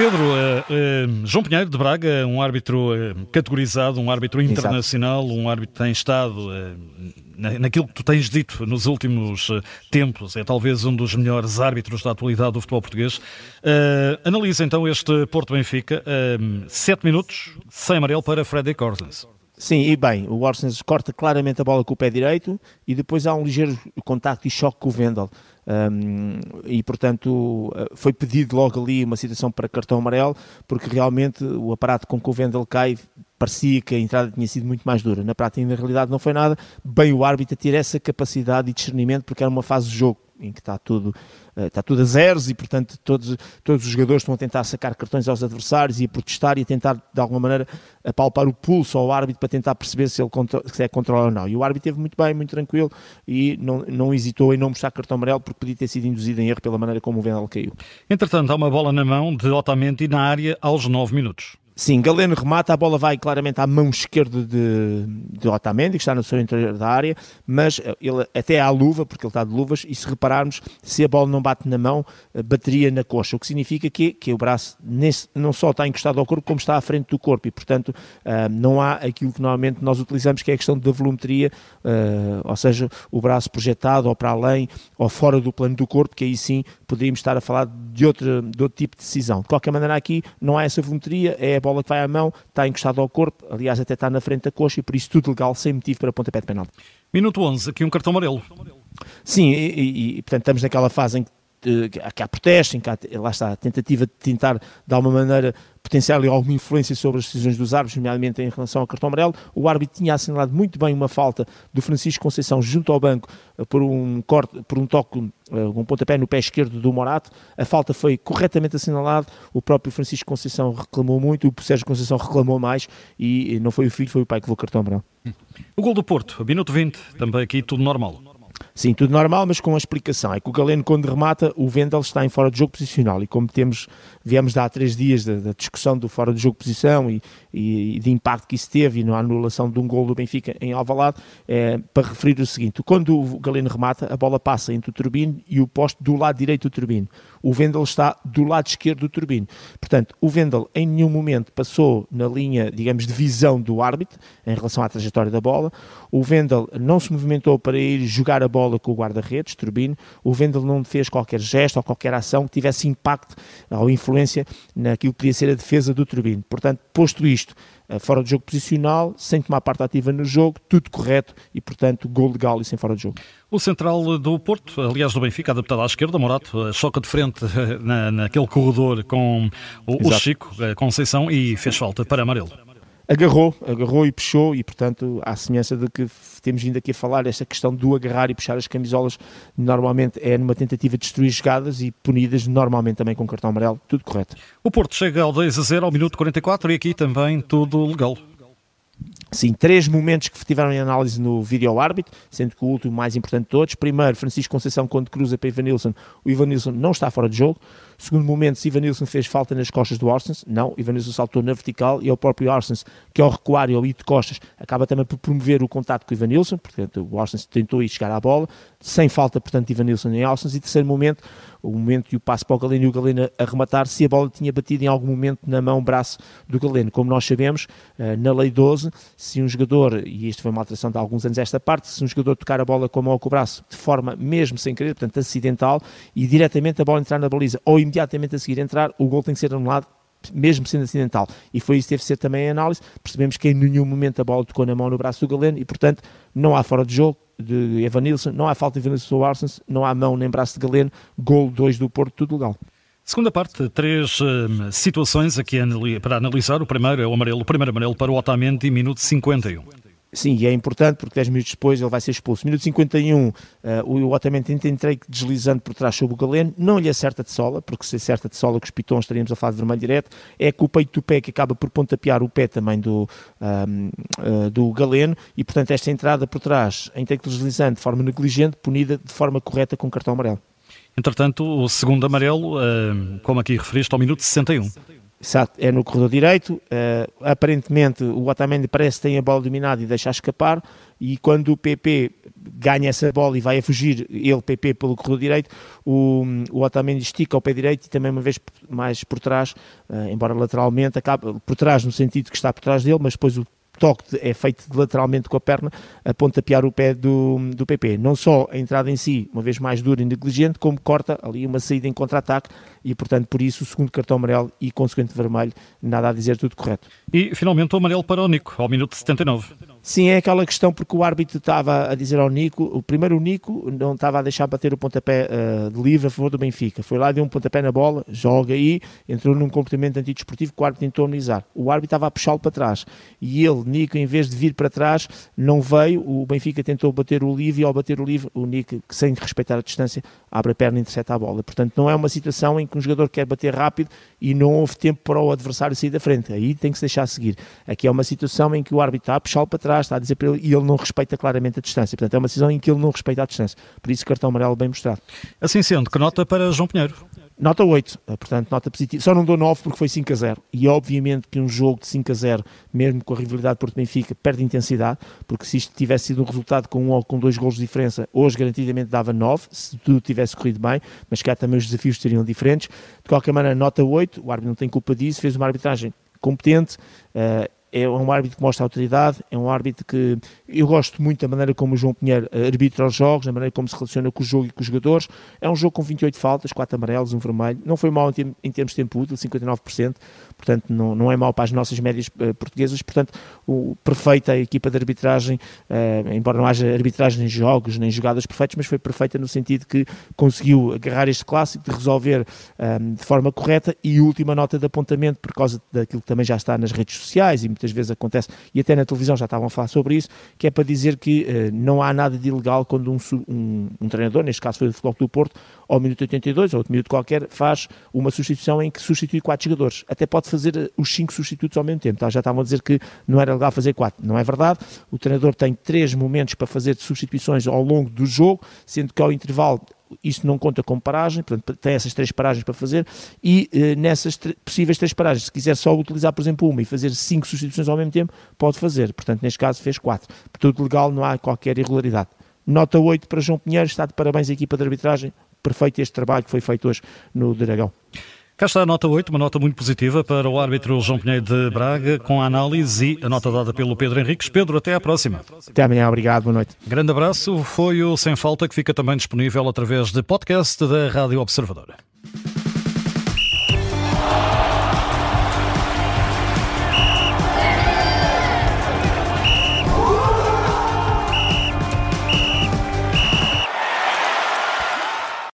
Pedro, uh, uh, João Pinheiro de Braga, um árbitro uh, categorizado, um árbitro internacional, Exato. um árbitro que tem estado naquilo que tu tens dito nos últimos tempos, é talvez um dos melhores árbitros da atualidade do futebol português. analisa então este Porto Benfica, sete minutos, sem amarelo para Freddy Corsens. Sim, e bem, o Orsens corta claramente a bola com o pé direito e depois há um ligeiro contacto e choque com o Vendel. Um, e portanto foi pedido logo ali uma situação para cartão amarelo, porque realmente o aparato com que o Vendel cai parecia que a entrada tinha sido muito mais dura. Na prática, na realidade, não foi nada. Bem, o árbitro ter essa capacidade e discernimento, porque era uma fase de jogo em que está tudo, está tudo a zeros e, portanto, todos, todos os jogadores estão a tentar sacar cartões aos adversários e a protestar e a tentar, de alguma maneira, apalpar o pulso ao árbitro para tentar perceber se ele se é controla ou não. E o árbitro esteve muito bem, muito tranquilo e não, não hesitou em não mostrar cartão amarelo porque podia ter sido induzido em erro pela maneira como o Vendel caiu. Entretanto, há uma bola na mão de Otamendi na área aos 9 minutos. Sim, Galeno remata, a bola vai claramente à mão esquerda de, de Otamendi, que está no seu interior da área, mas eh, ele até à luva, porque ele está de luvas, e se repararmos, se a bola não bate na mão, eh, bateria na coxa, o que significa que, que o braço nesse, não só está encostado ao corpo, como está à frente do corpo, e portanto uh, não há aquilo que normalmente nós utilizamos, que é a questão da volumetria, ou seja, o braço projetado ou para além, ou fora do plano do corpo, que aí sim poderíamos estar a falar de outro, de outro tipo de decisão. De qualquer maneira aqui não há essa volumetria, é a bola bola que vai à mão, está encostado ao corpo, aliás até está na frente da coxa e por isso tudo legal, sem motivo para pontapé de penalti. Minuto 11, aqui um cartão amarelo. Sim, e, e, e portanto estamos naquela fase em que que há protesto, em que há, lá está, a tentativa de tentar, de alguma maneira, potenciar alguma influência sobre as decisões dos árbitros, nomeadamente em relação ao cartão amarelo. O árbitro tinha assinalado muito bem uma falta do Francisco Conceição junto ao banco eh, por um corte, por um toque, eh, um pontapé no pé esquerdo do Morato. A falta foi corretamente assinalada. O próprio Francisco Conceição reclamou muito, o Sérgio Conceição reclamou mais e não foi o filho, foi o pai que levou o cartão amarelo. O gol do Porto, minuto 20, também aqui tudo normal. Sim, tudo normal, mas com uma explicação. É que o Galeno, quando remata, o Vendel está em fora de jogo posicional. E como temos, viemos de há três dias da, da discussão do fora de jogo posição e, e, e, de impacto que isso teve e na anulação de um gol do Benfica em Alvalade, é, para referir o seguinte: quando o Galeno remata, a bola passa entre o turbino e o poste do lado direito do turbino. O Vendel está do lado esquerdo do turbino. Portanto, o Vendel em nenhum momento passou na linha, digamos, de visão do árbitro em relação à trajetória da bola. O Vendel não se movimentou para ir jogar a bola com o guarda-redes, Turbino, o Vendel não fez qualquer gesto ou qualquer ação que tivesse impacto ou influência naquilo que podia ser a defesa do Turbino. Portanto, posto isto, eh, fora de jogo posicional, sem tomar parte ativa no jogo, tudo correto e, portanto, gol legal e sem fora de jogo. O central do Porto, aliás do Benfica, adaptado à esquerda, Morato, eh, choca de frente eh, na, naquele corredor com o, o Chico, Conceição, e fez falta para amarelo agarrou, agarrou e puxou, e portanto, à semelhança de que temos vindo aqui a falar, esta questão do agarrar e puxar as camisolas, normalmente é numa tentativa de destruir jogadas e punidas, normalmente também com cartão amarelo, tudo correto. O Porto chega ao 2 a 0 ao minuto 44 e aqui também tudo legal. Sim, três momentos que tiveram em análise no vídeo árbitro, sendo que o último mais importante de todos. Primeiro, Francisco Conceição, quando cruza para Ivan Nilsson, o Ivan Nilsson não está fora de jogo. Segundo momento, se Ivan Nilsson fez falta nas costas do Orsens, não, Ivan Nilsson saltou na vertical e é o próprio Orsens, que ao recuar e ao ir de costas, acaba também por promover o contato com o Ivan Nilsson, portanto o Orsens tentou ir chegar à bola, sem falta, portanto, Ivan Nilsson em Orsens. E terceiro momento, o momento que o passo para o Galeno e o Galeno a rematar, se a bola tinha batido em algum momento na mão, braço do Galeno. Como nós sabemos, eh, na Lei 12, se um jogador, e isto foi uma alteração de alguns anos esta parte, se um jogador tocar a bola com a mão ou com o braço de forma mesmo sem querer, portanto acidental, e diretamente a bola entrar na baliza, ou imediatamente a seguir entrar, o gol tem que ser anulado mesmo sendo acidental. E foi isso que teve que ser também a análise. Percebemos que em nenhum momento a bola tocou na mão no braço do Galeno e, portanto, não há fora de jogo de Evanilson, não há falta de Evanilson Arsens, não há mão nem braço de Galeno, gol 2 do Porto, tudo legal. Segunda parte, três uh, situações aqui para analisar. O primeiro é o amarelo, o primeiro amarelo para o Otamendi, minuto 51. Sim, e é importante porque 10 minutos depois ele vai ser expulso. Minuto 51, uh, o Otamendi entrar deslizando por trás sobre o Galeno, não lhe acerta de sola, porque se acerta de sola com os pitons estaríamos a falar de vermelho direto, é com o peito do pé que acaba por pontapear o pé também do, um, uh, do Galeno, e portanto esta entrada por trás, em que deslizando de forma negligente, punida de forma correta com cartão amarelo. Entretanto, o segundo amarelo, uh, como aqui referiste, ao minuto 61. Exato, é no corredor direito. Uh, aparentemente, o Otamendi parece que tem a bola dominada e deixa escapar. E quando o PP ganha essa bola e vai a fugir, ele, PP, pelo corredor direito, o, o Otamendi estica ao pé direito e também uma vez mais por trás, uh, embora lateralmente, acaba por trás no sentido que está por trás dele, mas depois o toque é feito lateralmente com a perna, a pontapear o pé do, do PP. Não só a entrada em si, uma vez mais dura e negligente, como corta ali uma saída em contra-ataque e, portanto, por isso o segundo cartão amarelo e consequente vermelho, nada a dizer, tudo correto. E, finalmente, o amarelo para o Nico, ao minuto 79. Sim, é aquela questão porque o árbitro estava a dizer ao Nico, o primeiro o Nico não estava a deixar bater o pontapé uh, de livre a favor do Benfica. Foi lá, deu um pontapé na bola, joga aí, entrou num comportamento antidesportivo que o árbitro tentou amenizar. O árbitro estava a puxá-lo para trás e ele, Nico, em vez de vir para trás, não veio. O Benfica tentou bater o livre e ao bater o livre, o Nico, sem respeitar a distância, abre a perna e intercepta a bola. Portanto, não é uma situação em que um jogador quer bater rápido e não houve tempo para o adversário sair da frente. Aí tem que se deixar seguir. Aqui é uma situação em que o árbitro está a puxá-lo para trás está a dizer para ele e ele não respeita claramente a distância. Portanto, é uma decisão em que ele não respeita a distância. Por isso, cartão amarelo bem mostrado. Assim sendo, que nota para João Pinheiro? Nota 8, eh, portanto, nota positiva. Só não dou 9 porque foi 5 a 0. E obviamente que um jogo de 5 a 0, mesmo com a rivalidade Porto-Benfica, perde intensidade, porque se isto tivesse sido um resultado com um ou com dois gols de diferença, hoje garantidamente dava 9, se tudo tivesse corrido bem, mas cá também os desafios seriam diferentes. De qualquer maneira, nota 8, o árbitro não tem culpa disso, fez uma arbitragem competente, uh, é um árbitro que mostra autoridade, é um árbitro que eu gosto muito da maneira como o João Pinheiro arbitra os jogos, da maneira como se relaciona com o jogo e com os jogadores. É um jogo com 28 faltas, 4 amarelos, um vermelho. Não foi mal em, termos de tempo útil, 59%, portanto não, não é mal para as nossas médias uh, portuguesas. Portanto, o, perfeita a equipa de arbitragem, uh, embora não haja arbitragem em jogos nem jogadas perfeitas, mas foi perfeita no sentido que conseguiu agarrar este clássico, de resolver ehm, de forma correta e última nota de apontamento por causa daquilo que também já está nas redes sociais e muitas vezes acontece, e até na televisão já estavam a falar sobre isso, que é para dizer que uh, não há nada de ilegal quando um, um, um, treinador, neste caso foi o Futebol do Porto, ao minuto 82 ou outro minuto qualquer, faz uma substituição em que substitui quatro jogadores. Até pode fazer eh, os cinco substitutos ao mesmo tempo. Tá? Já estavam a dizer que não era legal fazer quatro. Não é verdade. O treinador tem três momentos para fazer substituições ao longo do jogo, sendo que ao intervalo isso não conta como paragem, portanto tem essas três paragens para fazer e eh, nessas possíveis três paragens, se quiser só utilizar, por exemplo, uma e fazer cinco substituições ao mesmo tempo, pode fazer. Portanto, neste caso fez quatro. Tudo legal, não há qualquer irregularidade. Nota 8 para João Pinheiro, está de parabéns à equipa de arbitragem, perfeito este trabalho que foi feito hoje no Dragão. Cá está a nota 8, uma nota muito positiva para o árbitro João Pinheiro de Braga, com a análise e a nota dada pelo Pedro Henriques. Pedro, até à próxima. Até amanhã, obrigado, boa noite. Grande abraço, foi o Sem Falta que fica também disponível através de podcast da Rádio Observadora.